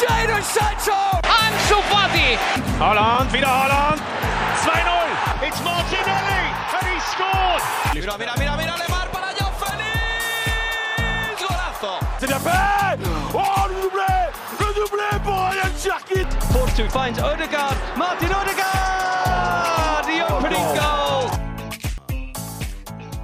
Jadon Sancho! Ansu Fati! Holland, wieder Holland! 2-0! It's Martinelli! And he scored! Mira, mira, mira, mira, Lemar para Joao Félix! Golazo! C'est bien fait Oh, le doublé Le doublé pour Ryan Cherkit Force finds Odegaard. Martin Odegaard! The opening goal!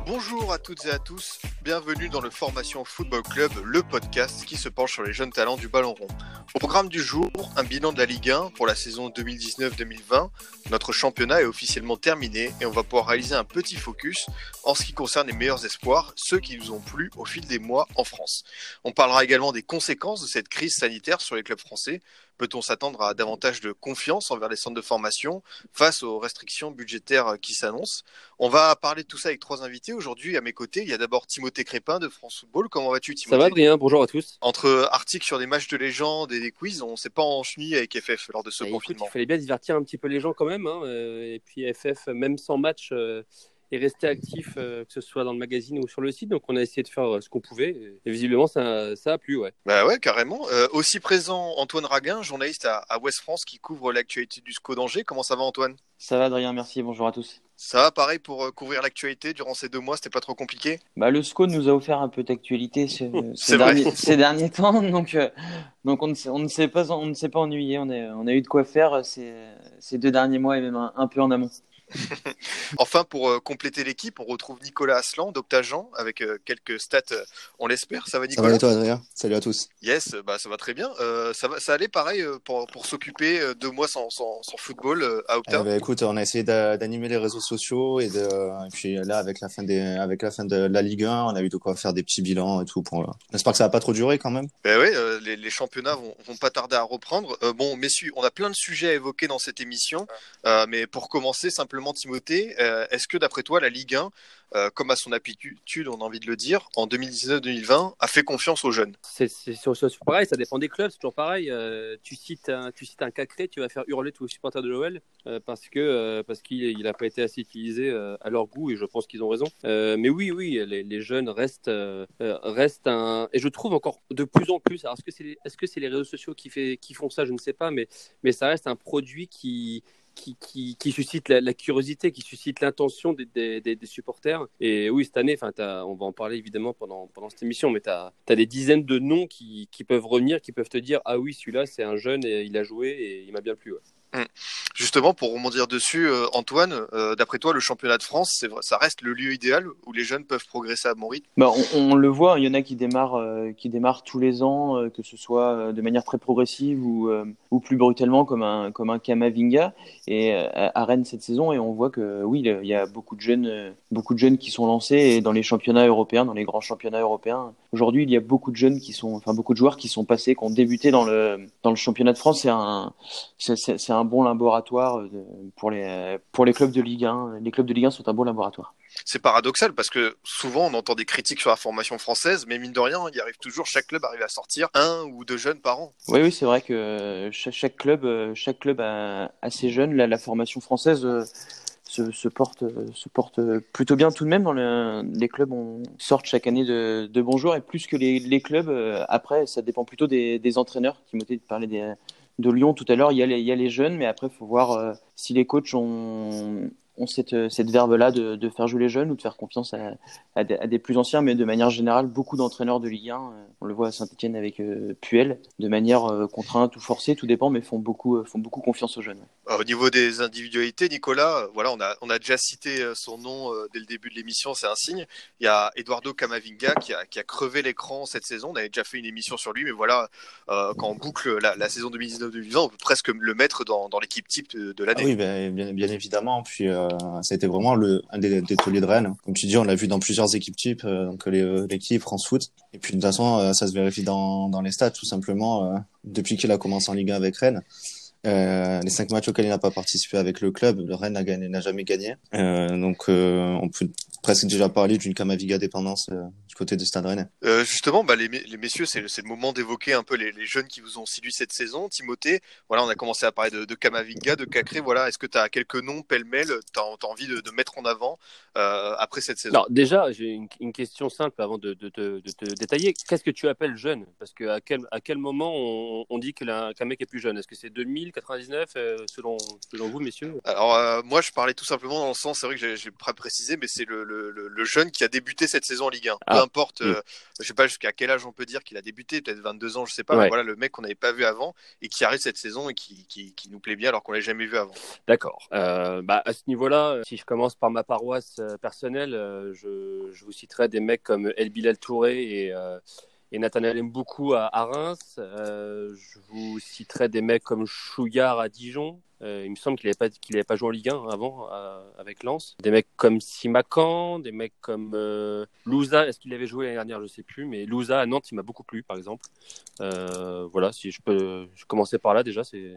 Bonjour à toutes et à tous, bienvenue dans le Formation Football Club, le podcast qui se penche sur les jeunes talents du ballon rond. Au programme du jour, un bilan de la Ligue 1 pour la saison 2019-2020. Notre championnat est officiellement terminé et on va pouvoir réaliser un petit focus en ce qui concerne les meilleurs espoirs, ceux qui nous ont plu au fil des mois en France. On parlera également des conséquences de cette crise sanitaire sur les clubs français. Peut-on s'attendre à davantage de confiance envers les centres de formation face aux restrictions budgétaires qui s'annoncent? On va parler de tout ça avec trois invités. Aujourd'hui, à mes côtés, il y a d'abord Timothée Crépin de France Football. Comment vas-tu, Ça Timothée? Va, Adrien Bonjour à tous. Entre articles sur des matchs de légende et des quiz, on s'est pas ennuie avec FF lors de ce Bah, écoute, confinement. il fallait bien divertir un petit peu les gens quand même. hein, euh, et puis FF, même sans match, euh, est resté actif, euh, que ce soit dans le magazine ou sur le site. Donc on a essayé de faire ce qu'on pouvait. Et, et visiblement, ça, ça a plu, ouais. Bah ouais, carrément. Euh, aussi présent, Antoine Raguin, journaliste à, à Ouest France qui couvre l'actualité du SCO d'Angers. Comment ça va, Antoine? Ça va Adrien, merci, bonjour à tous. Ça va, pareil, pour euh, couvrir l'actualité durant ces deux mois, c'était pas trop compliqué Bah, le SCO nous a offert un peu d'actualité ce- ces, derniers, ces derniers temps, donc, euh, donc on ne s'est- on ne s'est pas, on ne pas ennuyé, on a, on a eu de quoi faire ces, ces deux derniers mois et même un, un peu en amont. Enfin, pour euh, compléter l'équipe, on retrouve Nicolas Aslan d'Octagen avec euh, quelques stats, euh, on l'espère. Ça va, Ça Nicolas va et toi, Adrien? Salut à tous. Yes, bah, ça va très bien. Ça, va, ça allait pareil pour, pour s'occuper deux mois sans, sans, sans football à Octa Eh ben, écoute, on a essayé d'a- d'animer les réseaux sociaux et, de, et puis là, avec la fin des, avec la fin de la Ligue 1, on a eu de quoi faire des petits bilans et tout. Pour, J'espère que ça va pas trop durer quand même. Ben oui, les, les championnats vont, vont pas tarder à reprendre. Bon, messieurs, on a plein de sujets à évoquer dans cette émission, mais pour commencer, simplement, Timothée, euh, est-ce que d'après toi, la Ligue 1, euh, comme à son habitude, on a envie de le dire, en 2019-2020, a fait confiance aux jeunes? C'est pareil, ça dépend des clubs, c'est toujours pareil. Euh, tu, cites un, tu cites un Cacré, tu vas faire hurler tous les supporters de l'OL parce que parce qu'il n'a pas été assez utilisé à leur goût et je pense qu'ils ont raison. Mais oui, oui, les, jeunes restent, restent un. Et je trouve encore de plus en plus. Alors, est-ce que c'est est -ce c'est les réseaux sociaux qui, qui font ça? Je ne sais pas, mais, mais ça reste un produit qui. Qui, suscite la, curiosité, qui suscite l'intention des, supporters. Et oui, cette année, t'as- on va en parler évidemment pendant, pendant cette émission, mais tu as, des dizaines de noms qui, qui peuvent revenir, qui peuvent te dire Ah oui, celui-là, c'est un jeune et il a joué et il m'a bien plu. Justement, pour rebondir dessus, euh, Antoine, euh, d'après toi, le championnat de France, ça reste le lieu idéal où les jeunes peuvent progresser à bon rythme? Bah, on, le voit, il y en a qui démarrent, euh, qui démarrent tous les ans, que ce soit de manière très progressive ou, plus brutalement comme un, comme un Kamavinga et à Rennes cette saison. Et on voit que oui, il y a beaucoup de jeunes, beaucoup de jeunes qui sont lancés dans les championnats européens, dans les grands championnats européens. Aujourd'hui, il y a beaucoup de jeunes qui sont, enfin beaucoup de joueurs qui sont passés, qui ont débuté dans le dans le championnat de France. C'est un, c'est- c'est un bon laboratoire de- pour les pour les clubs de Ligue 1. Les clubs de Ligue 1 sont un bon laboratoire. C'est paradoxal parce que souvent on entend des critiques sur la formation française, mais mine de rien, il arrive toujours, chaque club arrive à sortir un ou deux jeunes par an. Oui, oui, c'est vrai que chaque, chaque club, euh, chaque club a, a ses jeunes. La, la formation française euh, se, se porte, euh, se porte plutôt bien tout de même. Dans le, les clubs on, sortent chaque année de, de bons joueurs et plus que les, les clubs, euh, après, ça dépend plutôt des, des entraîneurs. Timothée parlait des, de Lyon tout à l'heure. Il y a les, il y a les jeunes, mais après, faut voir euh, si les coachs ont, ont cette, cette verve-là de, de faire jouer les jeunes ou de faire confiance à, à, des, à des plus anciens. Mais de manière générale, beaucoup d'entraîneurs de Ligue 1, euh, on le voit à Saint-Etienne avec euh, Puel, de manière euh, contrainte ou forcée, tout dépend, mais font beaucoup, euh, font beaucoup confiance aux jeunes. Euh, Au niveau des individualités, Nicolas, euh, voilà, on a, on a déjà cité euh, son nom euh, dès le début de l'émission, c'est un signe. Il y a Eduardo Camavinga qui a, qui a crevé l'écran cette saison. On avait déjà fait une émission sur lui, mais voilà, euh, quand on boucle la, la saison 2019-2020, on peut presque le mettre dans, dans l'équipe type de, de Ah l'année. oui, ben, bien, bien évidemment. Puis euh, ça a été vraiment le, un des, des tauliers de Rennes. Comme tu dis, on l'a vu dans plusieurs équipes types, euh, donc euh, l'équipe France Foot. Et puis de toute façon, euh, ça se vérifie dans, les stats, tout simplement. euh, depuis qu'il a commencé en Ligue 1 avec Rennes, Euh, les cinq matchs auxquels il n'a pas participé avec le club, le Rennes n'a jamais gagné. Euh, donc, euh, on peut presque déjà parlé d'une Kamaviga dépendance euh, du côté du Stade Rennais. Euh, justement, bah, les, les messieurs, c'est le, moment d'évoquer un peu les, les, jeunes qui vous ont séduit cette saison. Timothée, voilà, on a commencé à parler de, de Kamavinga, de Cacré. Voilà, est-ce que tu as quelques noms pêle-mêle, tu as, as, envie de, de, mettre en avant euh, après cette saison? Alors, déjà, j'ai une, une, question simple avant de, te détailler. Qu'est-ce que tu appelles jeune? Parce que à quel, à quel moment on, on dit qu'un qu mec est plus jeune? Est-ce que c'est 2000, 99, euh, selon, selon vous, messieurs? Alors, euh, moi, je parlais tout simplement dans le sens, c'est vrai que j'ai pas précisé, mais c'est le, le, le, jeune qui a débuté cette saison en Ligue 1. Ah, Peu importe, oui. euh, je sais pas jusqu'à quel âge on peut dire qu'il a débuté, peut-être 22 ans, je sais pas, ouais. mais voilà, le mec qu'on n'avait pas vu avant et qui arrive cette saison et qui, qui, qui nous plaît bien alors qu'on l'a jamais vu avant. D'accord. Euh, bah, à ce niveau-là, si je commence par ma paroisse euh, personnelle, euh, je, je, vous citerai des mecs comme El Bilal Touré et et Nathanaël aime beaucoup à, à Reims. Euh, je vous citerai des mecs comme Chouillard à Dijon. Euh, il me semble qu'il n'avait pas, avait pas joué en Ligue 1 avant euh, avec Lens. Des mecs comme Simacan, des mecs comme euh, Louza. Est-ce qu'il avait joué l'année dernière Je ne sais plus. Mais Louza à Nantes, il m'a beaucoup plu, par exemple. Euh, voilà, si je peux je commencer par là déjà. C'est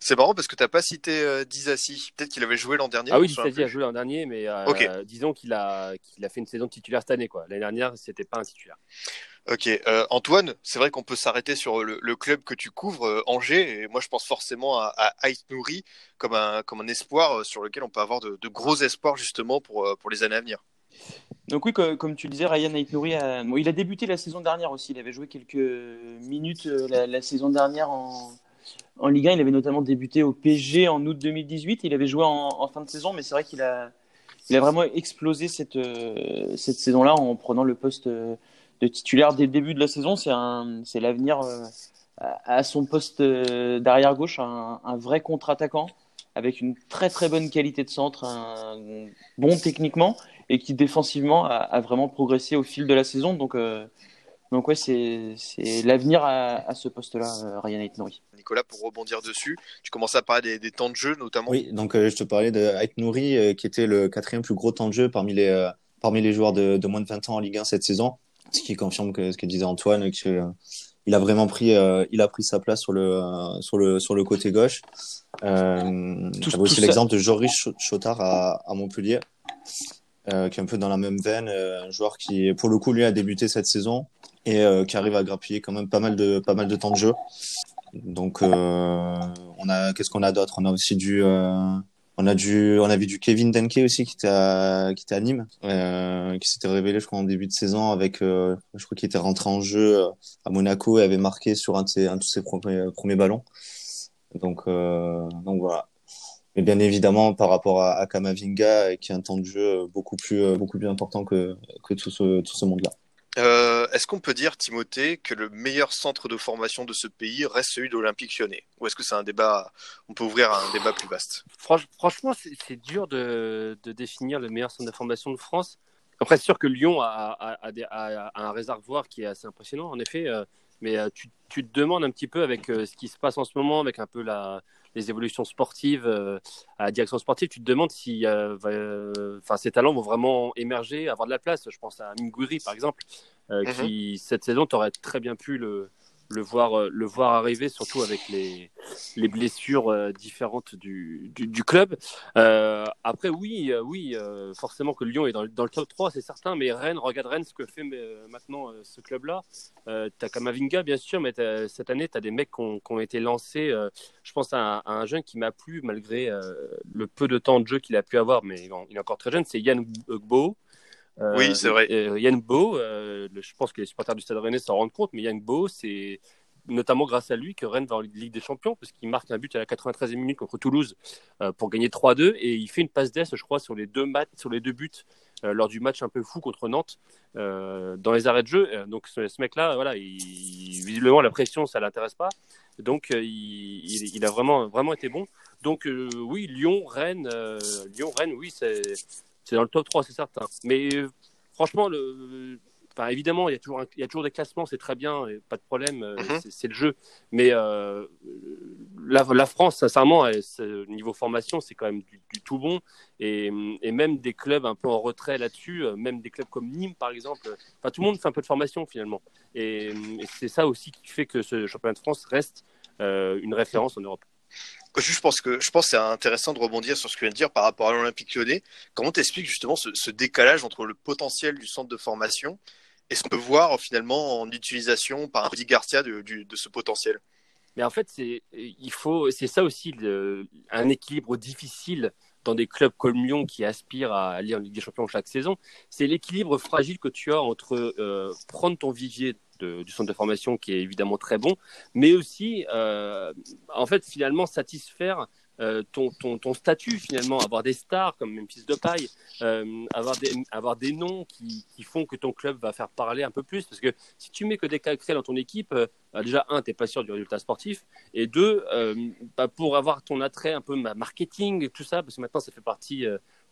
c'est marrant parce que tu n'as pas cité euh, Dizassi. Peut-être qu'il avait joué l'an dernier. Ah oui, Dizassi a joué l'an dernier, mais okay. disons qu'il a, qu'il a fait une saison titulaire cette année. L'année dernière, c'était pas un titulaire. Ok, euh, Antoine, c'est vrai qu'on peut s'arrêter sur le, club que tu couvres, euh, Angers, et moi je pense forcément à, à Nouri comme un, comme un espoir sur lequel on peut avoir de, gros espoirs justement pour, pour les années à venir. Donc oui, comme, tu le disais, Ryan Ait Nouri, a, il a débuté la saison dernière aussi, il avait joué quelques minutes la, saison dernière en, en Ligue 1, il avait notamment débuté au PG en août 2018, il avait joué en, en fin de saison, mais c'est vrai qu'il a, il a vraiment explosé cette, euh, cette saison-là en prenant le poste de titulaire dès le début de la saison. C'est l'avenir euh, à son poste euh, d'arrière gauche, un, un vrai contre-attaquant avec une très très bonne qualité de centre, un bon techniquement et qui défensivement a, a vraiment progressé au fil de la saison. Donc euh, donc ouais, c'est, l'avenir à, à ce poste-là, euh, Ryan Aitnouri. Nicolas, pour rebondir dessus, tu commençais à parler des, des temps de jeu notamment. Oui, donc euh, je te parlais de Aitnouri euh, qui était le quatrième plus gros temps de jeu parmi les parmi les joueurs de, de moins de 20 ans en Ligue 1 cette saison ce qui confirme que ce que disait Antoine que euh, il a vraiment pris euh, il a pris sa place sur le euh, sur le sur le côté gauche. Euh, tout, aussi l'exemple de Joris Chotard à, à Montpellier euh, qui est un peu dans la même veine un joueur qui pour le coup lui a débuté cette saison et qui arrive à grappiller quand même pas mal de pas mal de temps de jeu. Donc on a qu'est-ce qu'on a d'autre? On a aussi du on a vu du Kevin Denke aussi qui était à, qui Nîmes, euh, qui s'était révélé, je crois, en début de saison avec, euh, je crois qu'il était rentré en jeu euh, à Monaco et avait marqué sur un de ses, premiers, ballons. Donc, voilà. Mais bien évidemment, par rapport à, à Kamavinga, qui a un temps de jeu beaucoup plus, beaucoup plus important que, tout ce, tout ce monde-là. Euh, Est-ce qu'on peut dire, Timothée, que le meilleur centre de formation de ce pays reste celui de l'Olympique lyonnais? Ou est-ce que c'est un débat, on peut ouvrir un débat plus vaste? Franchement, c'est dur de, définir le meilleur centre de formation de France. Après, c'est sûr que Lyon a, un réservoir qui est assez impressionnant, en effet. Euh, mais euh, tu, te demandes un petit peu avec ce qui se passe en ce moment, avec un peu la, les évolutions sportives à la direction sportive, tu te demandes si euh, ces talents vont vraiment émerger, avoir de la place. Je pense à Minguri, par exemple, euh, mm -hmm. qui cette saison, tu aurais très bien pu le, le, voir, le voir arriver, surtout avec les, les blessures euh, différentes du, du, club. Euh, après, oui, oui forcément que Lyon est dans, le top 3, c'est certain, mais Rennes, regarde Rennes, ce que fait maintenant ce club-là. tu as Kamavinga, bien sûr, mais cette année, tu as des mecs qui ont, qui ont été lancés. je pense à un, à un, jeune qui m'a plu, malgré le peu de temps de jeu qu'il a pu avoir, mais il est encore très jeune, c'est Yann Gbo. Euh, oui, c'est vrai. Euh, Yann Bo, euh, je pense que les supporters du Stade Rennais s'en rendent compte, mais Yann Bo, c'est notamment grâce à lui que Rennes va en Ligue des Champions, parce qu'il marque un but à la 93e minute contre Toulouse euh, pour gagner 3-2, et il fait une passe d'ess, je crois, sur les deux matchs, sur les deux buts euh, lors du match un peu fou contre Nantes euh, dans les arrêts de jeu. Donc ce, ce mec-là, voilà, il, visiblement la pression, ça l'intéresse pas, donc il, il, il, a vraiment vraiment été bon. Donc oui, Lyon, Rennes, Lyon, Rennes, oui, c'est c'est dans le top 3, c'est certain. Mais euh, franchement, le, enfin, évidemment, il y, a toujours un, il y a toujours des classements, c'est très bien, pas de problème, mm -hmm. c'est le jeu. Mais euh, la, la, France, sincèrement, niveau formation, c'est quand même du, du, tout bon. Et, et, même des clubs un peu en retrait là-dessus, euh, même des clubs comme Nîmes, par exemple, enfin, tout le monde fait un peu de formation finalement. Et, et c'est ça aussi qui fait que ce championnat de France reste euh, une référence en Europe. Je pense que je pense c'est intéressant de rebondir sur ce que tu viens de dire par rapport à l'Olympique lyonnais. Comment t'expliques justement ce, décalage entre le potentiel du centre de formation et ce qu'on peut voir finalement en utilisation par Rudy Garcia de, ce potentiel? Mais en fait, c'est c'est ça aussi un équilibre difficile dans des clubs comme Lyon qui aspirent à aller en Ligue des Champions chaque saison. C'est l'équilibre fragile que tu as entre euh, prendre ton vivier du centre de formation qui est évidemment très bon, mais aussi, euh, en fait, finalement, satisfaire euh, ton, ton, ton, statut finalement, avoir des stars comme Memphis Depay, euh, avoir, des, avoir des noms qui, qui, font que ton club va faire parler un peu plus. Parce que si tu mets que des cacrés dans ton équipe, euh, déjà, un, tu n'es pas sûr du résultat sportif, et deux, bah, pour avoir ton attrait un peu marketing et tout ça, parce que maintenant ça fait partie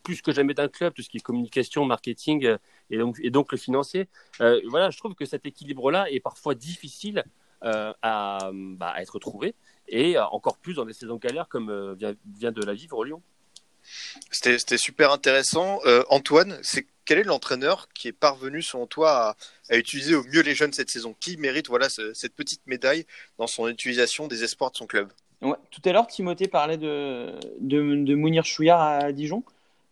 plus que jamais d'un club, tout ce qui est communication, marketing et, donc, et donc le financier. voilà, je trouve que cet équilibre-là est parfois difficile à, bah, à être trouvé et encore plus dans des saisons galères comme euh, vient, vient, de la vivre Lyon. C'était super intéressant. Euh, Antoine, c'est quel est l'entraîneur qui est parvenu, selon toi, à, à, utiliser au mieux les jeunes cette saison? Qui mérite voilà, ce, cette petite médaille dans son utilisation des espoirs de son club? Ouais, Tout à l'heure, Timothée parlait de, de, de Mounir Chouillard à Dijon.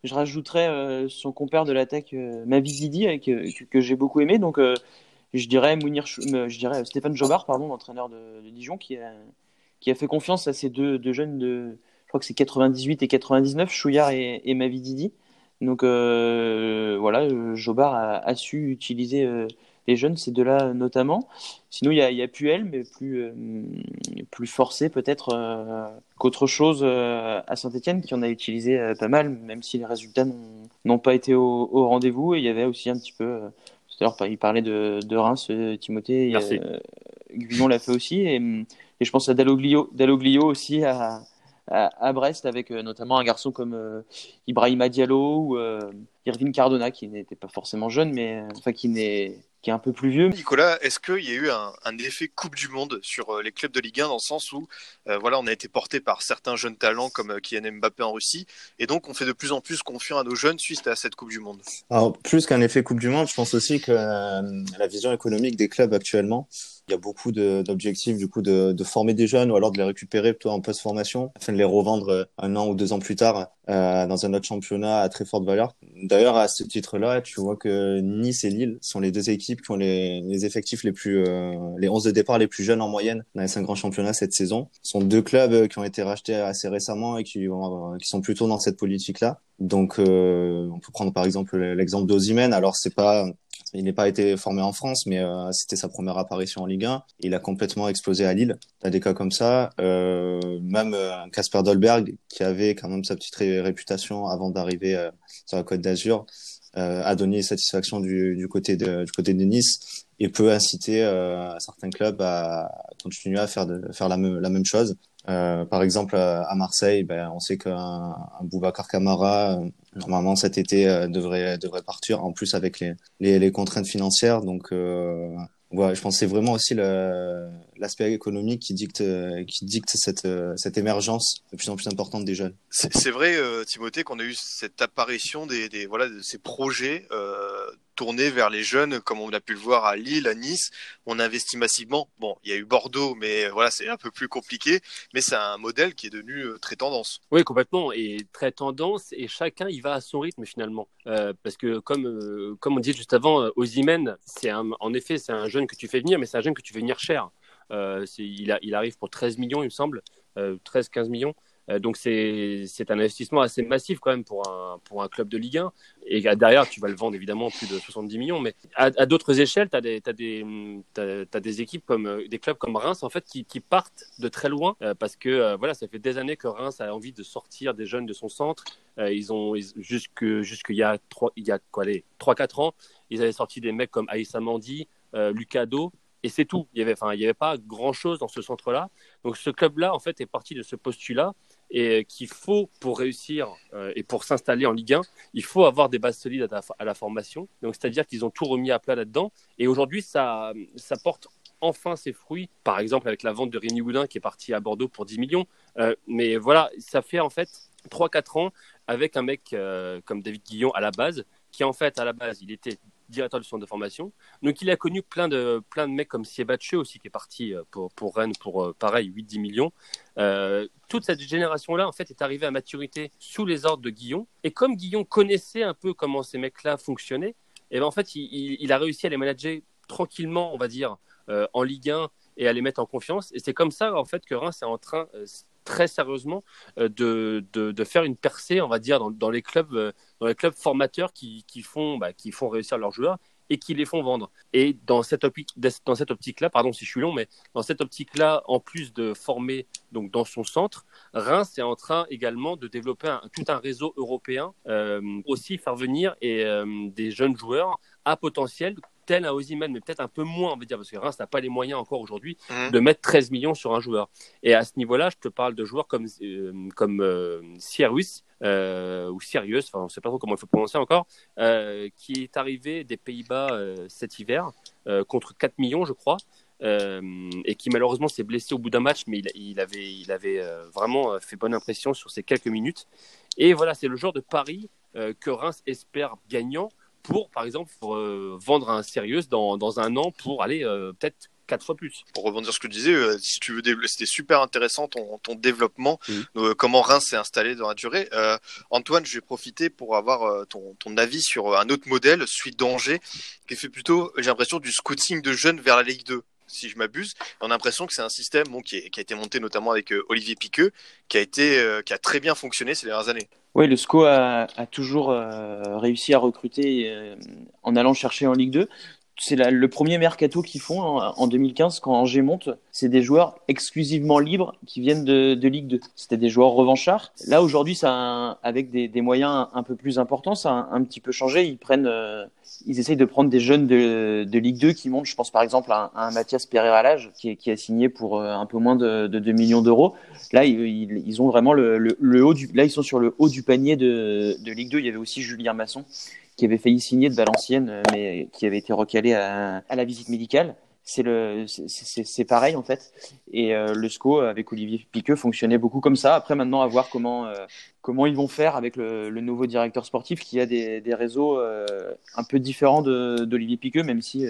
Je rajouterais euh, son compère de l'attaque, euh, Mavizidi, euh, que, j'ai beaucoup aimé. Donc, je dirais, Mounir, je dirais Stéphane Jobard, pardon, l'entraîneur de, Dijon, qui a, qui a fait confiance à ces deux, jeunes de, je crois que c'est 98 et 99, Chouillard et, et Mavididi. Donc voilà, Jobard a, su utiliser les jeunes, ces deux-là notamment. Sinon, il y a, y a Puel, mais plus, euh, plus forcé peut-être euh, qu'autre chose euh, à Saint-Etienne, qui en a utilisé pas mal, même si les résultats n'ont pas été au, au rendez-vous. Et il y avait aussi un petit peu, tout à l'heure, il parlait de, de Reims, Timothée. Merci. Guillon l'a fait aussi. Et, et je pense à Dalloglio, Dalloglio aussi à, à, à, Brest avec euh, notamment un garçon comme euh, Ibrahima Diallo ou euh, Irvine Cardona qui n'était pas forcément jeune mais enfin qui n'est qui est un peu plus vieux. Nicolas, est-ce qu'il y a eu un, un, effet Coupe du Monde sur les clubs de Ligue 1 dans le sens où euh, voilà, on a été porté par certains jeunes talents comme Kylian Mbappé en Russie et donc on fait de plus en plus confiance à nos jeunes suite à cette Coupe du Monde? Alors, plus qu'un effet Coupe du Monde, je pense aussi que euh, la vision économique des clubs actuellement, il y a beaucoup d'objectifs du coup de, de, former des jeunes ou alors de les récupérer plutôt en post-formation afin de les revendre un an ou deux ans plus tard euh, dans un autre championnat à très forte valeur. D'ailleurs, à ce titre-là, tu vois que Nice et Lille sont les deux équipes qui ont les, les effectifs les plus, euh, les 11 de départ les plus jeunes en moyenne dans les cinq grands championnats cette saison. Ce sont deux clubs qui ont été rachetés assez récemment et qui, vont, qui sont plutôt dans cette politique-là. Donc, euh, on peut prendre par exemple l'exemple d'Ozimène. Alors, c'est pas il n'est pas été formé en France, mais euh, c'était sa première apparition en Ligue 1. Il a complètement explosé à Lille. T'as des cas comme ça. Euh, même Casper Dolberg, qui avait quand même sa petite ré réputation avant d'arriver euh, sur la Côte d'Azur, euh, a donné satisfaction du, côté de, du côté de Nice et peut inciter euh, certains clubs à continuer à faire, de, faire la même chose. Euh, par exemple, à Marseille, ben, on sait qu'un un Boubacar Camara, normalement cet été, euh, devrait, devrait partir, en plus avec les, les, les contraintes financières. Donc, euh, ouais, je pense que c'est vraiment aussi l'aspect économique qui dicte, qui dicte cette, cette émergence de plus en plus importante des jeunes. C'est vrai, euh, Timothée, qu'on a eu cette apparition des, des voilà, de ces projets euh, tourné vers les jeunes, comme on a pu le voir à Lille, à Nice. On investit massivement. Bon, il y a eu Bordeaux, mais voilà, c'est un peu plus compliqué. Mais c'est un modèle qui est devenu très tendance. Oui, complètement, et très tendance. Et chacun y va à son rythme finalement, euh, parce que comme euh, comme on disait juste avant, c'est en effet c'est un jeune que tu fais venir, mais c'est un jeune que tu fais venir cher. Euh, il arrive pour 13 millions, il me semble, 13-15 millions. Euh, donc c'est un investissement assez massif quand même pour un, pour un club de Ligue 1. Et derrière, tu vas le vendre évidemment plus de 70 millions. Mais à, d'autres échelles, tu as, as, as, des équipes comme des clubs comme Reims en fait qui, qui partent de très loin euh, parce que euh, voilà, ça fait des années que Reims a envie de sortir des jeunes de son centre. Euh, ils ont jusque jusqu'il y a trois il y a quoi les trois quatre ans, ils avaient sorti des mecs comme Aïssa Mandi, Lucado et c'est tout. Il y avait, enfin, il y avait pas grand chose dans ce centre-là. Donc ce club-là, en fait, est parti de ce postulat et qu'il faut pour réussir euh, et pour s'installer en Ligue 1, il faut avoir des bases solides à la, formation. Donc c'est-à-dire qu'ils ont tout remis à plat là-dedans. Et aujourd'hui, ça, ça porte enfin ses fruits. Par exemple, avec la vente de Rémi Houdin qui est parti à Bordeaux pour 10 millions. Euh, mais voilà, ça fait en fait 3-4 ans avec un mec euh, comme David Guillon à la base, qui en fait à la base, il était directeur du centre de formation. Donc il a connu plein de, plein de mecs comme Siebatche aussi, qui est parti euh, pour, pour Rennes pour euh, pareil 8-10 millions. Euh, toute cette génération-là, en fait, est arrivée à maturité sous les ordres de Guillon. Et comme Guillon connaissait un peu comment ces mecs-là fonctionnaient, et eh ben, en fait, il, a réussi à les manager tranquillement, on va dire, en Ligue 1 et à les mettre en confiance. Et c'est comme ça, en fait, que Reims est en train très sérieusement de, de, de, faire une percée, on va dire, dans, dans les clubs dans les clubs formateurs qui, qui font, bah, qui font réussir leurs joueurs et qui les font vendre. Et dans cette, optique, dans cette optique-là, pardon si je suis long, mais dans cette optique-là, en plus de former donc dans son centre, Reims est en train également de développer tout un réseau européen, euh, aussi faire venir et, euh, des jeunes joueurs à potentiel tel un Ozyman, mais peut-être un peu moins, on va dire, parce que Reims n'a pas les moyens encore aujourd'hui mmh. de mettre 13 millions sur un joueur. Et à ce niveau-là, je te parle de joueurs comme, euh, comme euh, euh, ou Sirius, enfin, on ne sait pas trop comment il faut prononcer encore, euh, qui est arrivé des Pays-Bas cet hiver contre 4 millions, je crois. et qui malheureusement s'est blessé au bout d'un match, mais il, il avait, il avait vraiment fait bonne impression sur ces quelques minutes. Et voilà, c'est le genre de pari que Reims espère gagnant pour, par exemple, euh, vendre un sérieux dans, dans, un an pour aller euh, peut-être quatre fois plus. Pour rebondir sur ce que tu disais, euh, si tu veux, c'était super intéressant ton, ton développement, comment Reims s'est installé dans la durée. Antoine, je vais profiter pour avoir ton, ton, avis sur un autre modèle, celui d'Angers, qui fait plutôt, j'ai l'impression, du scouting de jeunes vers la Ligue 2 si je m'abuse. On a l'impression que c'est un système qui, a été monté notamment avec Olivier Piqueux, qui a, été, qui a très bien fonctionné ces dernières années. Oui, le SCO a, toujours euh, réussi à recruter euh, en allant chercher en Ligue 2 c'est le premier mercato qu'ils font en, 2015 quand Angers monte. C'est des joueurs exclusivement libres qui viennent de, Ligue 2. C'était des joueurs revanchards. Là aujourd'hui, ça, avec des, moyens un peu plus importants, ça a un, petit peu changé. Ils prennent, euh, ils essayent de prendre des jeunes de, Ligue 2 qui montent. Je pense par exemple à, Mathias Pereira qui, qui a signé pour euh, un peu moins de, de 2 millions d'euros. Là, ils, ont vraiment le, le, haut du. Là, ils sont sur le haut du panier de Ligue 2. Il y avait aussi Julien Masson qui avait failli signer de Valenciennes, euh, mais qui avait été recalé à, à la visite médicale. C'est le, c'est pareil en fait. Et euh, le SCO avec Olivier Piqueux fonctionnait beaucoup comme ça. Après maintenant à voir comment euh, comment ils vont faire avec le, le, nouveau directeur sportif qui a des, des réseaux un peu différents d'Olivier Piqueux, même si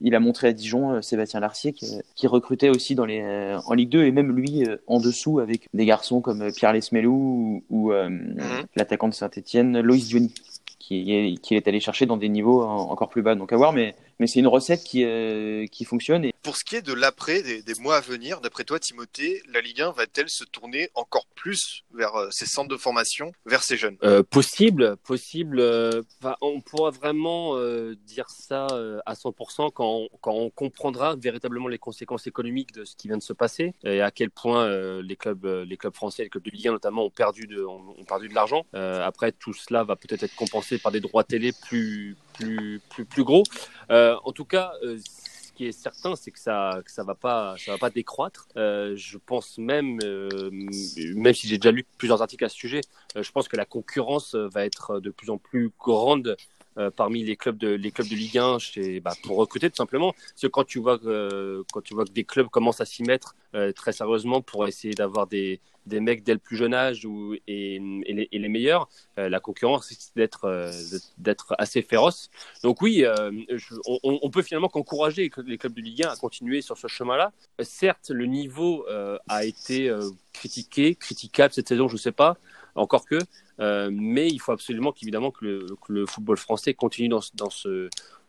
il a montré à Dijon Sébastien Larcier qui, qui, recrutait aussi dans les en Ligue 2 et même lui en dessous avec des garçons comme Pierre Lesmelou ou, ou mhm. l'attaquant de Saint-Étienne Loïs Diony qui est, est allé chercher dans des niveaux encore plus bas. Donc à voir, mais mais c'est une recette qui, euh, qui fonctionne. Et... Pour ce qui est de l'après, des, des, mois à venir, d'après toi, Timothée, la Ligue 1 va-t-elle se tourner encore plus vers euh, ces centres de formation, vers ces jeunes? Euh, Possible, possible. Euh, on pourra vraiment euh, dire ça à 100% quand on, quand on comprendra véritablement les conséquences économiques de ce qui vient de se passer et à quel point les clubs, les clubs français, les clubs de Ligue 1 notamment, ont perdu de, ont, ont perdu de l'argent. après, tout cela va peut-être être compensé par des droits télé plus, plus, plus, plus gros. Euh, en tout cas, euh, ce qui est certain, c'est que ça, que ça va pas, ça va pas décroître. Euh, je pense même, même si j'ai déjà lu plusieurs articles à ce sujet, je pense que la concurrence va être de plus en plus grande parmi les clubs de les clubs de Ligue 1 chez, bah, pour recruter tout simplement parce que quand tu vois que quand tu vois que des clubs commencent à s'y mettre très sérieusement pour essayer d'avoir des des mecs dès le plus jeune âge et, et, les, meilleurs, euh, la concurrence risque d'être euh, d'être assez féroce. Donc oui, euh, on, on, peut finalement qu'encourager les clubs de Ligue 1 à continuer sur ce chemin-là. certes, le niveau a été critiqué, critiquable cette saison, je ne sais pas, encore que, mais il faut absolument qu'évidemment que le, football français continue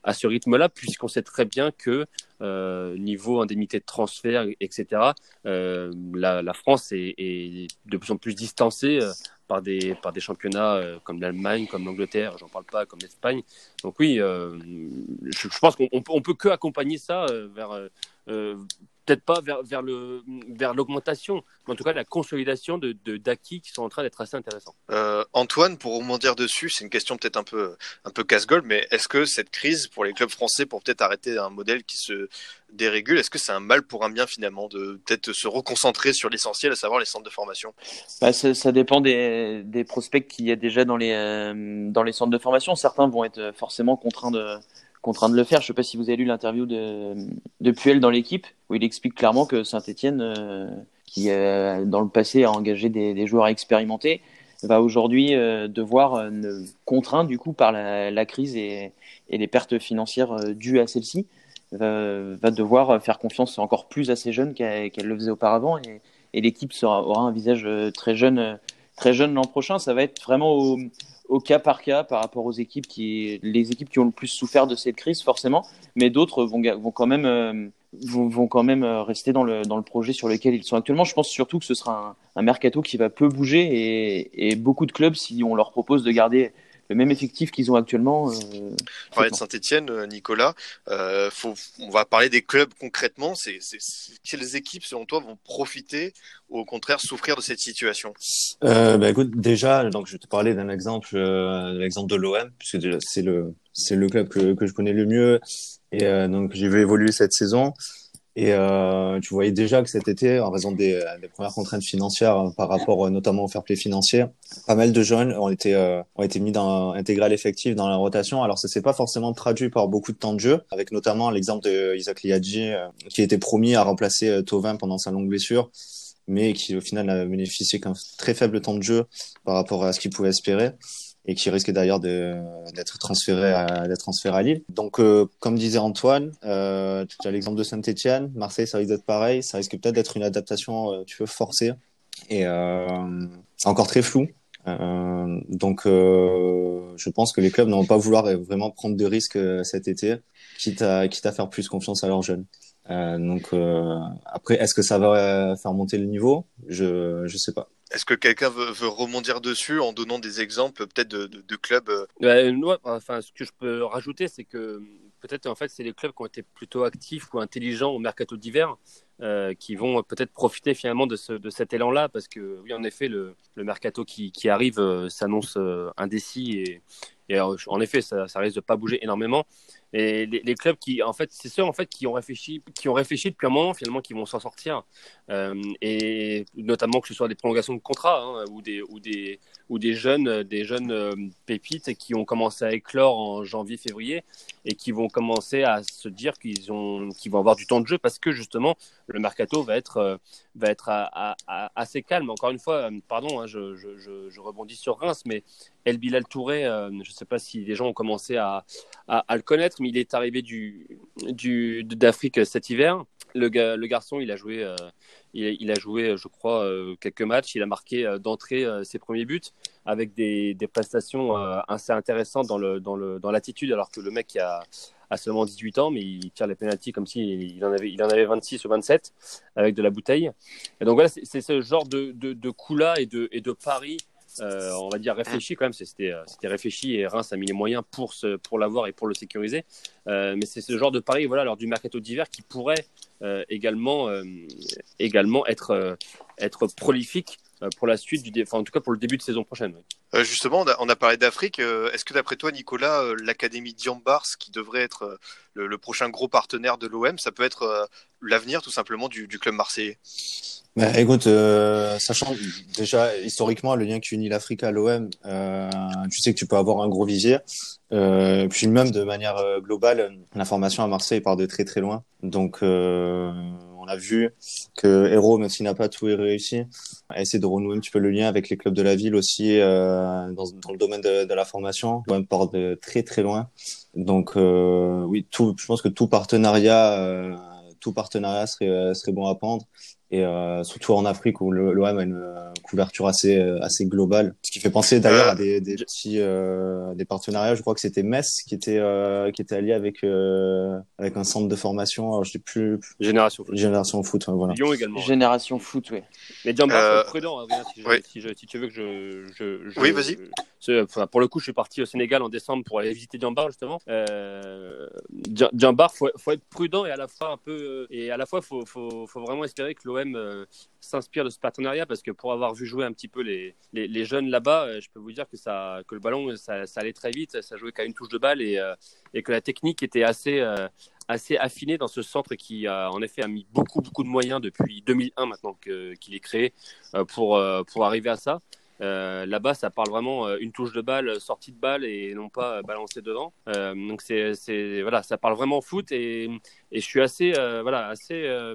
à ce rythme-là, puisqu'on sait très bien que euh, niveau indemnité de transfert, etc., euh, la, France est, de plus en plus distancée euh, par, des, championnats euh, comme l'Allemagne, comme l'Angleterre, j'en parle pas, comme l'Espagne. Donc oui, euh, je, pense qu'on on peut que accompagner ça vers peut-être pas vers, vers le vers l'augmentation, mais en tout cas la consolidation de d'acquis qui sont en train d'être assez intéressants. Euh, Antoine, pour rebondir dessus, c'est une question peut-être un peu un peu casse-gueule, mais est-ce que cette crise pour les clubs français, pour peut-être arrêter un modèle qui se dérégule, est-ce que c'est un mal pour un bien finalement de peut-être se reconcentrer sur l'essentiel, à savoir les centres de formation? Bah, ça, ça, dépend des, des prospects qu'il y a déjà dans les euh, dans les centres de formation. Certains vont être forcément contraints de contraint de le faire. Je ne sais pas si vous avez lu l'interview de, Puel dans l'équipe, où il explique clairement que Saint-Etienne, euh, qui euh, dans le passé a engagé des, joueurs expérimentés, va aujourd'hui devoir, contraint du coup par la, crise et, les pertes financières dues à celle-ci, va, devoir faire confiance encore plus à ces jeunes qu'elle le faisait auparavant et, l'équipe aura un visage très jeune, très jeune l'an prochain. Ça va être vraiment au, au cas par cas par rapport aux équipes qui, les équipes qui ont le plus souffert de cette crise forcément, mais d'autres vont, vont quand même euh, vont, quand même euh, rester dans le, dans le projet sur lequel ils sont actuellement. Je pense surtout que ce sera un, mercato qui va peu bouger et, beaucoup de clubs, si on leur propose de garder le même effectif qu'ils ont actuellement. Euh, de Saint-Etienne, euh, Nicolas. Euh, faut, on va parler des clubs concrètement. C'est, quelles équipes, selon toi, vont profiter ou au contraire souffrir de cette situation? Euh, bah, écoute, déjà, donc je vais te parler d'un exemple, euh, l'exemple de l'OM, puisque c'est le c'est le club que, que je connais le mieux et donc j'ai vu évoluer cette saison. Et euh, tu voyais déjà que cet été, en raison des, des premières contraintes financières euh, par rapport euh, notamment au fair play financier, pas mal de jeunes ont été euh, ont été mis dans intégral effectif dans la rotation. Alors ça s'est pas forcément traduit par beaucoup de temps de jeu, avec notamment l'exemple de Isaac Liadji qui était promis à remplacer Tovin pendant sa longue blessure, mais qui au final n'a bénéficié qu'un très faible temps de jeu par rapport à ce qu'il pouvait espérer et qui risque d'ailleurs d'être transféré à Lille. Donc euh, comme disait Antoine, euh, tu as l'exemple de Saint-Étienne, Marseille ça risque d'être pareil, ça risque peut-être d'être une adaptation euh, tu veux forcée et c'est encore très flou. Donc je pense que les clubs ne vont pas vouloir vraiment prendre de risques cet été, quitte à faire plus confiance à leurs jeunes. donc après est-ce que ça va faire monter le niveau? Je je sais pas. Est-ce que quelqu'un veut, veut, dessus en donnant des exemples peut-être de, clubs euh... enfin, Ce que je peux rajouter, c'est que peut-être en fait c'est les clubs qui ont été plutôt actifs ou intelligents au mercato d'hiver euh, qui vont peut-être profiter finalement de, ce, de cet élan-là parce que oui en effet le, mercato qui, arrive euh, s'annonce indécis et, et en effet ça, ça risque de pas bouger énormément et les, clubs qui, en fait, c'est ceux en fait qui ont réfléchi, qui ont réfléchi depuis un moment finalement, qui vont s'en sortir, euh, et notamment que ce soit des prolongations de contrat hein, ou des ou des ou des jeunes, des jeunes euh, pépites qui ont commencé à éclore en janvier-février et qui vont commencer à se dire qu'ils ont, qu'ils vont avoir du temps de jeu parce que justement le mercato va être euh, va être assez calme. Encore une fois, euh, pardon, hein, je, rebondis sur Reims, mais El Bilal Touré, je ne sais pas si les gens ont commencé à, le connaître mais il est arrivé d'Afrique cet hiver. Le, le garçon, il a joué, euh, il, a joué, je crois, euh, quelques matchs. Il a marqué euh, d'entrée ses premiers buts avec des, des prestations assez intéressantes dans, le, dans, le, dans l'attitude, alors que le mec a, a seulement 18 ans, mais il tire les pénalties comme s'il il en, avait, il en avait 26 ou 27 avec de la bouteille. Et donc voilà, c'est, ce genre de, de, de coup-là et de, et de paris euh, on va dire réfléchi quand même. C'était euh, c'était réfléchi et Reims a mis les moyens pour ce, pour l'avoir et pour le sécuriser. Euh, mais c'est ce genre de pari voilà lors du mercato d'hiver qui pourrait également également être être prolifique pour la suite du enfin, en tout cas pour le début de saison prochaine. justement, on a, parlé d'Afrique. Est-ce que d'après toi, Nicolas, l'académie Diambars, qui devrait être le, prochain gros partenaire de l'OM, ça peut être l'avenir tout simplement du, du club marseillais? Bah, écoute, euh, sachant déjà historiquement le lien qui unit l'Afrique à l'OM, euh, tu sais que tu peux avoir un gros vivier. Euh, puis même de manière euh, globale, l'information à Marseille part de très très loin. Donc euh, on a vu que Hero, même s'il n'a pas tout réussi, a essayé de renouer un petit peu le lien avec les clubs de la ville aussi euh, dans, dans, le domaine de, de la formation. L'OM part de très très loin. Donc oui, tout, je pense que tout partenariat tout partenariat serait, serait bon à prendre et euh, surtout en Afrique où l'OM a une euh, couverture assez euh, assez globale. Ce qui fait penser d'ailleurs à des, des petits euh, des partenariats. Je crois que c'était Metz qui était euh, qui était allié avec euh, avec un centre de formation. Alors je sais plus Génération Foot. Génération Foot voilà. Lyon également Génération Foot oui mais Diamba prudent hein, si, je, si, je, si, tu veux que je, je, je oui vas-y. enfin, pour le coup je suis parti au Sénégal en décembre pour aller visiter Diambar justement. Euh, Diambar faut faut être prudent et à la fois un peu et à la fois faut faut, faut vraiment espérer que l'OM euh, s'inspire de ce partenariat parce que pour avoir vu jouer un petit peu les, les, jeunes là-bas, euh, je peux vous dire que, ça, que le ballon, ça, allait très vite, ça jouait qu'à une touche de balle et, euh, et que la technique était assez, assez affinée dans ce centre qui a en effet a mis beaucoup, beaucoup de moyens depuis 2001 maintenant qu'il est créé pour, pour arriver à ça. Euh, Là-bas, ça parle vraiment euh, une touche de balle, sortie de balle et non pas euh, balancée devant. Euh, donc c'est, voilà, ça parle vraiment foot et, je suis assez euh, voilà assez euh,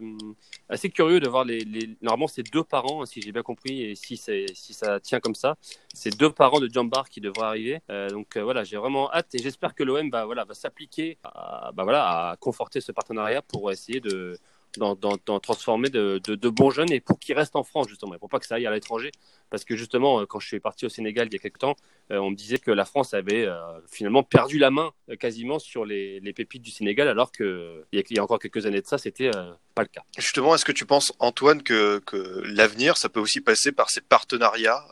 assez curieux de voir les, normalement c'est deux parents hein, si j'ai bien compris et si si ça tient comme ça, c'est deux parents de Jambar qui devraient arriver. Euh, donc euh, voilà, j'ai vraiment hâte et j'espère que l'OM va voilà va s'appliquer à bah voilà à conforter ce partenariat pour essayer de d'en, transformer de, de, de bons jeunes et pour qu'ils restent en France justement, et pour pas que ça aille à l'étranger. Parce que justement, euh, quand je suis parti au Sénégal il y a quelques temps, euh, on me disait que la France avait euh, finalement perdu la main quasiment sur les, pépites du Sénégal, alors que il y y a encore quelques années de ça, c'était pas le cas. Justement, est-ce que tu penses, Antoine, que, l'avenir, ça peut aussi passer par ces partenariats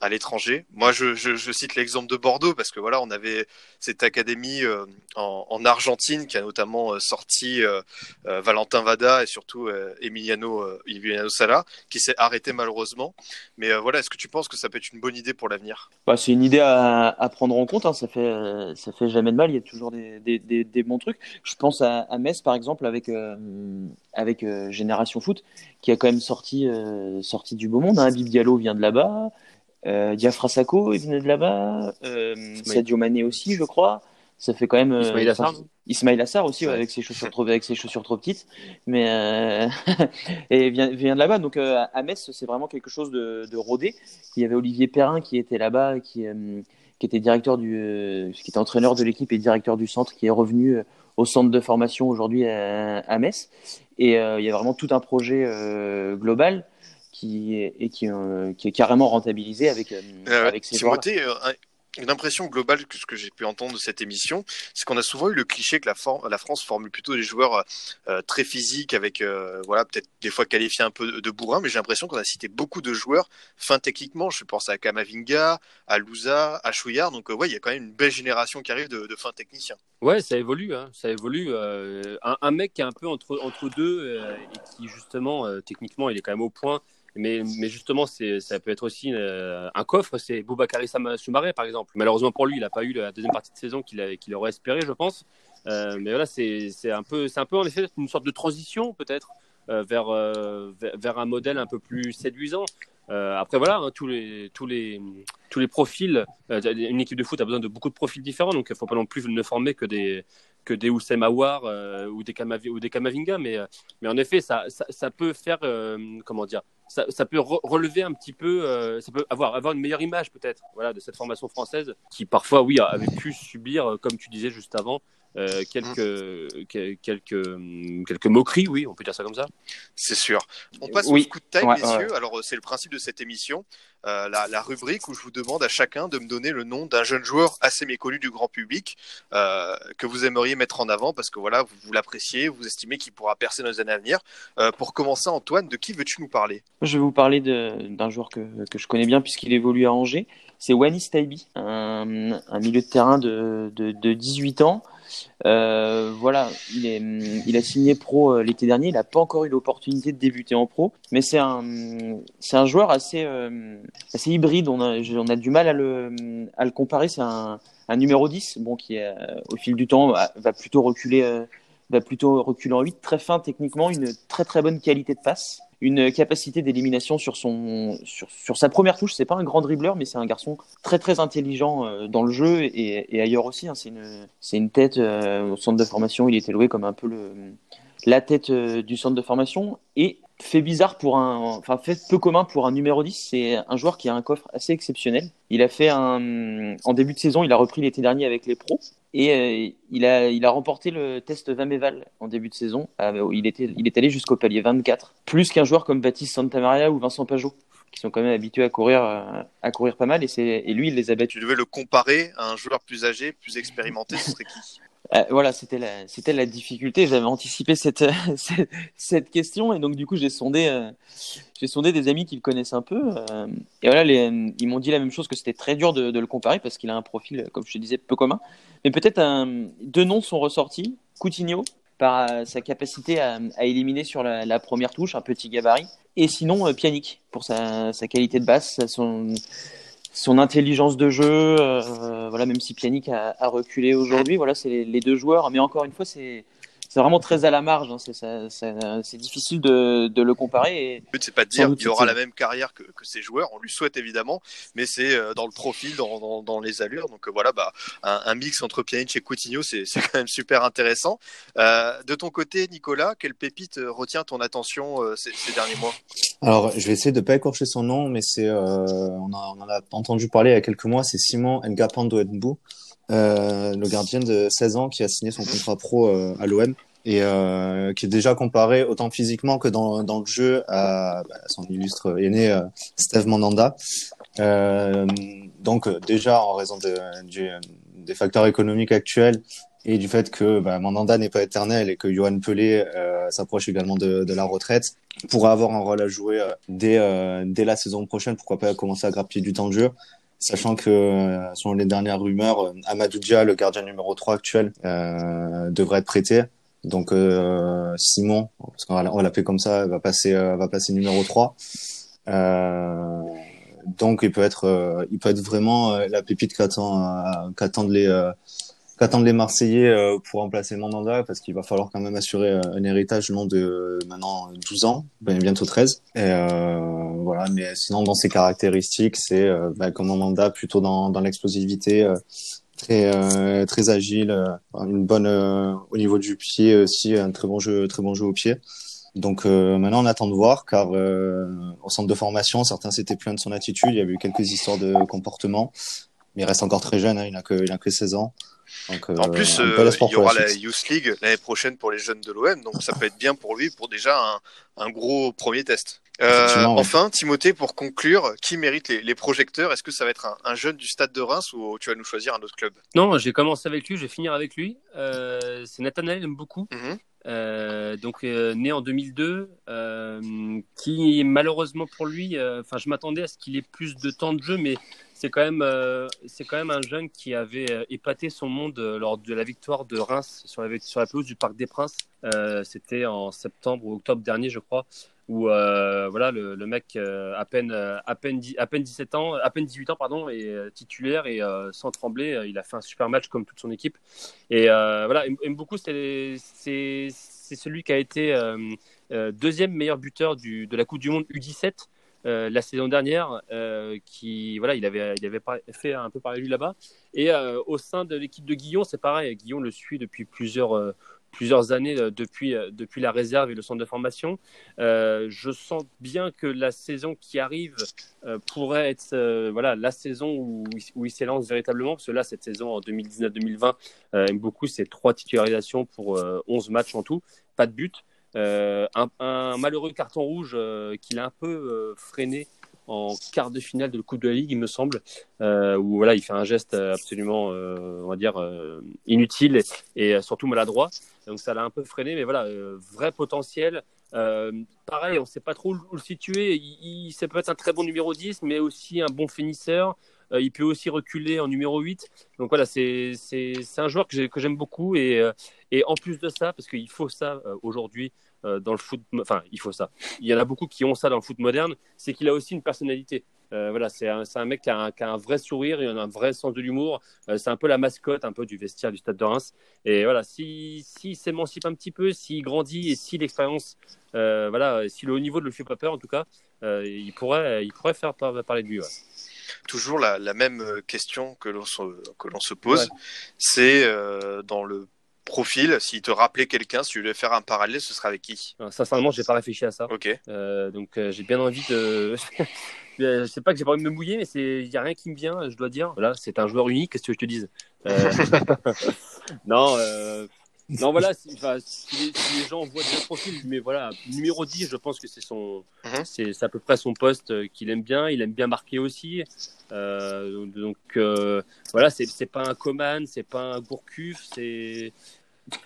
à l'étranger Moi, je, cite l'exemple de Bordeaux parce que voilà, on avait cette académie euh, en, en Argentine qui a notamment euh, sorti euh, Valentin Vada et surtout Emiliano, Emiliano Sala, qui s'est arrêté malheureusement. Mais voilà, est-ce que tu penses que ça peut être une bonne idée pour l'avenir? Bah, c'est une idée à, prendre en compte. Hein. Ça fait ça fait jamais de mal. Il y a toujours des, bons trucs. Je pense à, Metz par exemple avec avec Génération Foot qui a quand même sorti sorti du beau monde. Hein. Habib Diallo vient de là-bas. Euh, Diafra il venait de là-bas. Euh, Sadio Mané aussi, je crois. Ça fait quand même. euh, Ismaïl Assar, aussi ouais, avec ses chaussures trop avec ses chaussures trop petites. Mais euh, et vient vient de là-bas. Donc à Metz c'est vraiment quelque chose de, de rodé. Il y avait Olivier Perrin qui était là-bas, qui, qui était directeur du, qui était entraîneur de l'équipe et directeur du centre, qui est revenu au centre de formation aujourd'hui à, à Metz. Et il y a vraiment tout un projet global qui est, et qui, euh, qui est carrément rentabilisé avec, euh, Euh, avec ces joueurs. Timothée, euh, un- une impression globale que ce que j'ai pu entendre de cette émission, c'est qu'on a souvent eu le cliché que la, for- la France formule plutôt des joueurs euh, très physiques, avec euh, voilà peut-être des fois qualifiés un peu de, de bourrin, mais j'ai l'impression qu'on a cité beaucoup de joueurs fins techniquement. Je pense à Kamavinga, à Louza, à Chouillard. Donc euh, ouais, il y a quand même une belle génération qui arrive de, de fins techniciens. Ouais, ça évolue, hein, ça évolue. euh, un, un mec qui est un peu entre, entre deux euh, et qui justement, euh, techniquement, il est quand même au point. Mais, justement, ça peut être aussi euh, un coffre. C'est Boubakary Sam- Soumaré, par exemple. Malheureusement pour lui, il n'a pas eu la deuxième partie de saison qu'il, aurait espéré, je pense. Euh, mais voilà, c'est, un peu, un peu en effet une sorte de transition peut-être euh, vers, vers, un modèle un peu plus séduisant. Après voilà, hein, tous les tous les tous les profils. une équipe de foot a besoin de beaucoup de profils différents, donc il faut pas non plus ne former que des que des Oussem Aouar ou des Kamavinga, mais mais en effet ça ça, peut faire comment dire, ça, peut re- relever un petit peu, euh, ça peut avoir avoir une meilleure image peut-être, voilà, de cette formation française qui parfois oui avait pu subir, euh, comme tu disais juste avant. Euh, quelques, quel- quelques, hum, quelques moqueries, oui, on peut dire ça comme ça. C'est sûr. On passe Oui. au coup de time, Ouais, messieurs. Alors, euh, c'est le principe de cette émission, euh, la, la rubrique où je vous demande à chacun de me donner le nom d'un jeune joueur assez méconnu du grand public euh, que vous aimeriez mettre en avant parce que voilà, vous, vous l'appréciez, vous estimez qu'il pourra percer dans les années à venir. Euh, pour commencer, Antoine, de qui veux-tu nous parler? Je vais vous parler de- d'un joueur que, que je connais bien puisqu'il évolue à Angers. C'est Wanis Taibi, un, un milieu de terrain de, de, de 18 ans. Euh, voilà, il, a signé pro euh, l'été dernier. Il n'a pas encore eu l'opportunité de débuter en pro, mais c'est un, joueur assez, euh, hybride. On a, du mal à le, comparer. C'est un, numéro 10, bon, qui au fil du temps va plutôt reculer. Plutôt reculer en 8, très fin techniquement, une très très bonne qualité de passe, une capacité d'élimination sur son sur, sur sa première touche. C'est pas un grand dribbleur, mais c'est un garçon très très intelligent euh, dans le jeu et, ailleurs aussi. hein. C'est une une tête euh, au centre de formation. Il était loué comme un peu le la tête euh, du centre de formation et fait bizarre pour un enfin fait peu commun pour un numéro 10 c'est un joueur qui a un coffre assez exceptionnel il a fait un en début de saison il a repris l'été dernier avec les pros et euh, il a il a remporté le test Vameval en début de saison. Euh, il était il est allé jusqu'au palier 24 plus qu'un joueur comme Baptiste Santamaria ou Vincent Pajot qui sont quand même habitués à courir euh, à courir pas mal et lui il les a battus Tu devais le comparer à un joueur plus âgé, plus expérimenté, ce serait qui? Euh, voilà, c'était la, c'était la difficulté. J'avais anticipé cette, cette, cette question et donc du coup j'ai sondé, euh, j'ai sondé des amis qui le connaissent un peu. euh, et voilà, les, ils m'ont dit la même chose que c'était très dur de, de le comparer parce qu'il a un profil, comme je te disais, peu commun. Mais peut-être deux noms sont ressortis. Coutinho par sa capacité à, à éliminer sur la, la première touche, un petit gabarit. Et sinon euh, Pjanic pour sa, qualité de basse, son intelligence de jeu, euh, voilà, même si Pjanic a, reculé aujourd'hui, voilà, c'est les deux joueurs. Mais encore une fois, c'est c'est vraiment très à la marge. Hein. C'est, difficile de, de le comparer. Et... Le but, c'est pas de dire qu'il aura la même carrière que, que ses joueurs. On lui souhaite évidemment, mais c'est euh, dans le profil, dans, dans, dans les allures. Donc euh, voilà, bah, un, un, mix entre Pjanic et Coutinho, c'est, quand même super intéressant. Euh, de ton côté, Nicolas, quelle pépite retient ton attention euh, ces, ces, derniers mois? Alors, je vais essayer de pas écorcher son nom, mais c'est, on, en a entendu parler il y a quelques mois. C'est Simon Ngapando Nbu. Euh, le gardien de 16 ans qui a signé son contrat pro euh, à l'OM et euh, qui est déjà comparé autant physiquement que dans, dans le jeu à, bah, son illustre aîné euh, Steve Mandanda. Euh, donc déjà en raison de, du, des facteurs économiques actuels et du fait que bah, Mandanda n'est pas éternel et que Johan Pelé euh, s'approche également de, de, la retraite, pourra avoir un rôle à jouer dès, dès la saison prochaine, pourquoi pas commencer à grappiller du temps de jeu sachant que euh, selon les dernières rumeurs, euh, Amadou Dia, le gardien numéro 3 actuel, euh, devrait être prêté. Donc euh, Simon, parce qu'on va l'appeler comme ça, va passer euh, va passer numéro 3. Euh, donc il peut être il peut être vraiment la pépite qu'attend qu'attendent les qu'attendent les Marseillais pour remplacer Mandanda parce qu'il va falloir quand même assurer un héritage long de maintenant 12 ans, bientôt 13. Et voilà, mais sinon dans ses caractéristiques, c'est ben, comme Mandanda plutôt dans l'explosivité, très très agile, une bonne au niveau du pied aussi, un très bon jeu très bon jeu au pied. Donc maintenant on attend de voir car au centre de formation certains s'étaient plaints de son attitude, il y a eu quelques histoires de comportement, mais il reste encore très jeune, hein, il n'a que il a que 16 ans. Donc, en plus, euh, il y aura la, la Youth League l'année prochaine pour les jeunes de l'OM, donc ça peut être bien pour lui pour déjà un, un gros premier test. Euh, enfin, Timothée, pour conclure, qui mérite les, les projecteurs? Est-ce que ça va être un, un, jeune du Stade de Reims ou tu vas nous choisir un autre club? Non, j'ai commencé avec lui, je vais finir avec lui. Euh, c'est Nathanaël, j'aime beaucoup. Mm -hmm. Euh, donc euh, né en 2002, euh, qui malheureusement pour lui, enfin je m'attendais à ce qu'il ait plus de temps de jeu, mais c'est quand même c'est quand même un jeune qui avait épaté son monde lors de la victoire de Reims sur la sur la pelouse du Parc des Princes. C'était en septembre ou octobre dernier, je crois, où voilà le, mec à peine à peine à peine 17 ans, à peine 18 ans pardon, est titulaire et sans trembler, il a fait un super match comme toute son équipe. Et voilà, aime beaucoup c'est celui qui a été euh, euh, deuxième meilleur buteur du, de la Coupe du Monde U17 euh, la saison dernière, qui voilà, il avait, il avait fait un peu parler lui là-bas. Et au sein de l'équipe de Guillon, c'est pareil. Guillon le suit depuis plusieurs plusieurs années depuis, depuis la réserve et le centre de formation. Euh, je sens bien que la saison qui arrive euh, pourrait être euh, voilà, la saison où, il s'élance véritablement, parce que là, cette saison en 2019-2020 aime beaucoup, c'est trois titularisations pour 11 matchs en tout, pas de but. Un, un, malheureux carton rouge qu'il a un peu freiné en quart de finale de la Coupe de la Ligue, il me semble, euh, où voilà, il fait un geste absolument, euh, on va dire, euh, inutile et, surtout maladroit. Donc ça l'a un peu freiné, mais voilà, vrai potentiel. pareil, on ne sait pas trop où, le situer. Il, il c'est peut-être un très bon numéro 10, mais aussi un bon finisseur. il peut aussi reculer en numéro 8. Donc voilà, c'est un joueur que j'aime beaucoup. Et, et en plus de ça, parce qu'il faut ça aujourd'hui, euh, dans le foot. Enfin, il faut ça. Il y en a beaucoup qui ont ça dans le foot moderne. C'est qu'il a aussi une personnalité. Euh, voilà, c'est un, un, mec qui a un, qui a un, vrai sourire, il a un vrai sens de l'humour. Euh, c'est un peu la mascotte, un peu du vestiaire du Stade de Reims. Et voilà, s'il si, si s'émancipe un petit peu, s'il grandit et si l'expérience, euh, voilà, si le haut niveau ne le fait pas peur, en tout cas, il pourrait, il pourrait faire parler de lui. Ouais. Toujours la, la, même question que l'on se, que l'on se pose, ouais. c'est dans le profil, s'il te rappelait quelqu'un, si tu devais faire un parallèle, ce serait avec qui? Alors, Sincèrement, j'ai pas réfléchi à ça. Ok. Euh, donc euh, j'ai bien envie de. je sais pas que j'ai pas envie de me mouiller, mais c'est il y a rien qui me vient, je dois dire. Voilà, c'est un joueur unique. Qu'est-ce que je te dise? Euh... Non. Euh... Non, voilà, si, les, gens voient des profils, mais voilà, numéro 10, je pense que c'est son, mm -hmm. c'est à peu près son poste qu'il aime bien. Il aime bien marquer aussi. Euh, donc, euh, voilà, c'est pas un Coman, c'est pas un Gourcuff, c'est,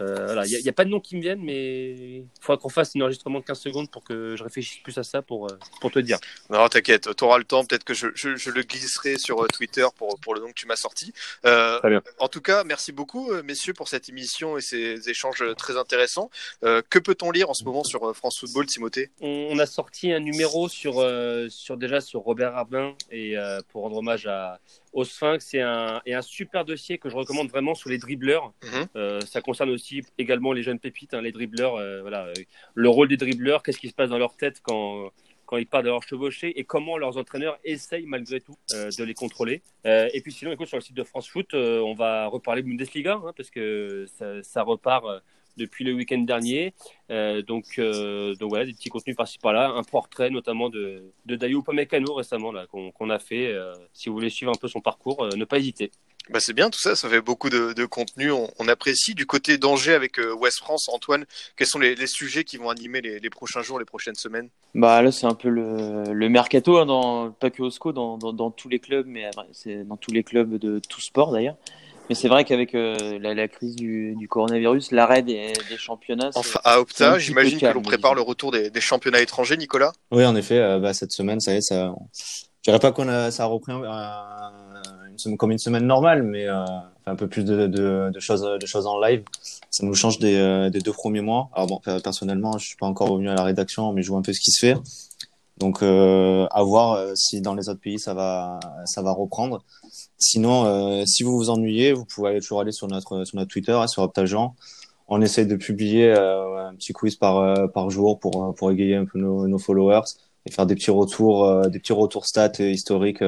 euh, voilà, il n'y a, a, pas de nom qui me viennent, mais il faudra qu'on fasse un enregistrement de 15 secondes pour que je réfléchisse plus à ça pour, pour te dire. Non, t'inquiète, tu auras le temps. Peut-être que je, je, je, le glisserai sur Twitter pour, pour le nom que tu m'as sorti. Euh, très bien. En tout cas, merci beaucoup, messieurs, pour cette émission et ces échanges très intéressants. Euh, que peut-on lire en ce moment sur France Football, Timothée? On, on, a sorti un numéro sur, sur déjà sur Robert Arbin et pour rendre hommage à, au Sphinx et un, et un super dossier que je recommande vraiment sur les dribbleurs. Mhm. Euh, ça concerne aussi également les jeunes pépites, hein, les dribbleurs. euh, voilà, euh, le rôle des dribbleurs, qu'est-ce qui se passe dans leur tête quand, quand ils partent de leur chevauchée et comment leurs entraîneurs essayent malgré tout de les contrôler. Et puis sinon, écoute, sur le site de France Foot, on va reparler de Bundesliga hein, parce que ça, ça repart depuis le week-end dernier. Euh, donc, euh, donc voilà, des petits contenus par-ci par-là, un portrait notamment de, de Dayo Upamecano récemment là qu'on qu'on a fait. Euh, si vous voulez suivre un peu son parcours, euh, ne pas hésiter. Bah c'est bien tout ça, ça fait beaucoup de, de contenu, on, on apprécie. Du côté d'Angers avec euh, West France, Antoine, quels sont les, les sujets qui vont animer les, les prochains jours, les prochaines semaines? Bah là, c'est un peu le, le mercato, hein, dans, pas que au SCO, dans, dans, dans tous les clubs, mais c'est dans tous les clubs de tout sport d'ailleurs. Mais c'est vrai qu'avec euh, la, la crise du, du coronavirus, l'arrêt des, des championnats, Enfin, à Opta, j'imagine que l'on prépare le retour des, des championnats étrangers, Nicolas Oui, en effet, euh, bah, cette semaine, ça y est, ça. Je dirais pas qu'on a, ça a repris euh, une semaine, comme une semaine normale, mais euh, un peu plus de, de, de choses, de choses en live. Ça nous change des, euh, des deux premiers mois. Alors bon, per- personnellement, je suis pas encore revenu à la rédaction, mais je vois un peu ce qui se fait. Donc, euh, à voir euh, si dans les autres pays ça va, ça va reprendre. Sinon, euh, si vous vous ennuyez, vous pouvez toujours aller sur notre, sur notre Twitter, hein, sur Optagent. On essaye de publier euh, un petit quiz par, euh, par jour pour, pour égayer un peu nos, nos followers et faire des petits retours, des petits retours stats historiques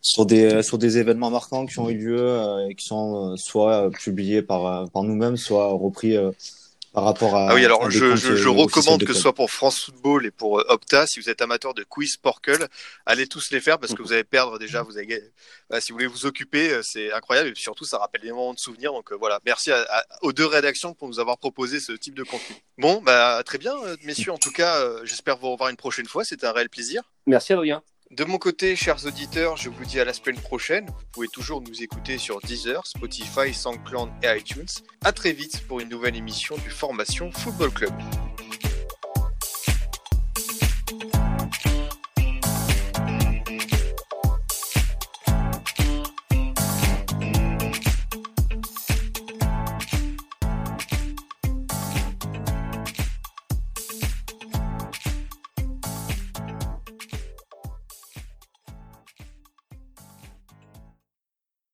sur des sur des événements marquants qui ont eu lieu et qui sont soit publiés par par nous-mêmes, soit repris par rapport à. Ah oui, alors je, je, euh, je officiels recommande de que ce soit pour France Football et pour euh, Opta, si vous êtes amateur de quiz Sporcle, allez tous les faire parce que vous allez perdre déjà, vous allez. Voilà, si vous voulez vous occuper, euh, c'est incroyable et surtout ça rappelle des moments de souvenirs. Donc euh, voilà, merci à- à- aux deux rédactions pour nous avoir proposé ce type de contenu. Bon, bah très bien, euh, messieurs. En tout cas, euh, j'espère vous revoir une prochaine fois. C'était un réel plaisir. Merci Adrien. De mon côté, chers auditeurs, je vous dis à la semaine prochaine. Vous pouvez toujours nous écouter sur Deezer, Spotify, SoundCloud et iTunes. À très vite pour une nouvelle émission du Formation Football Club.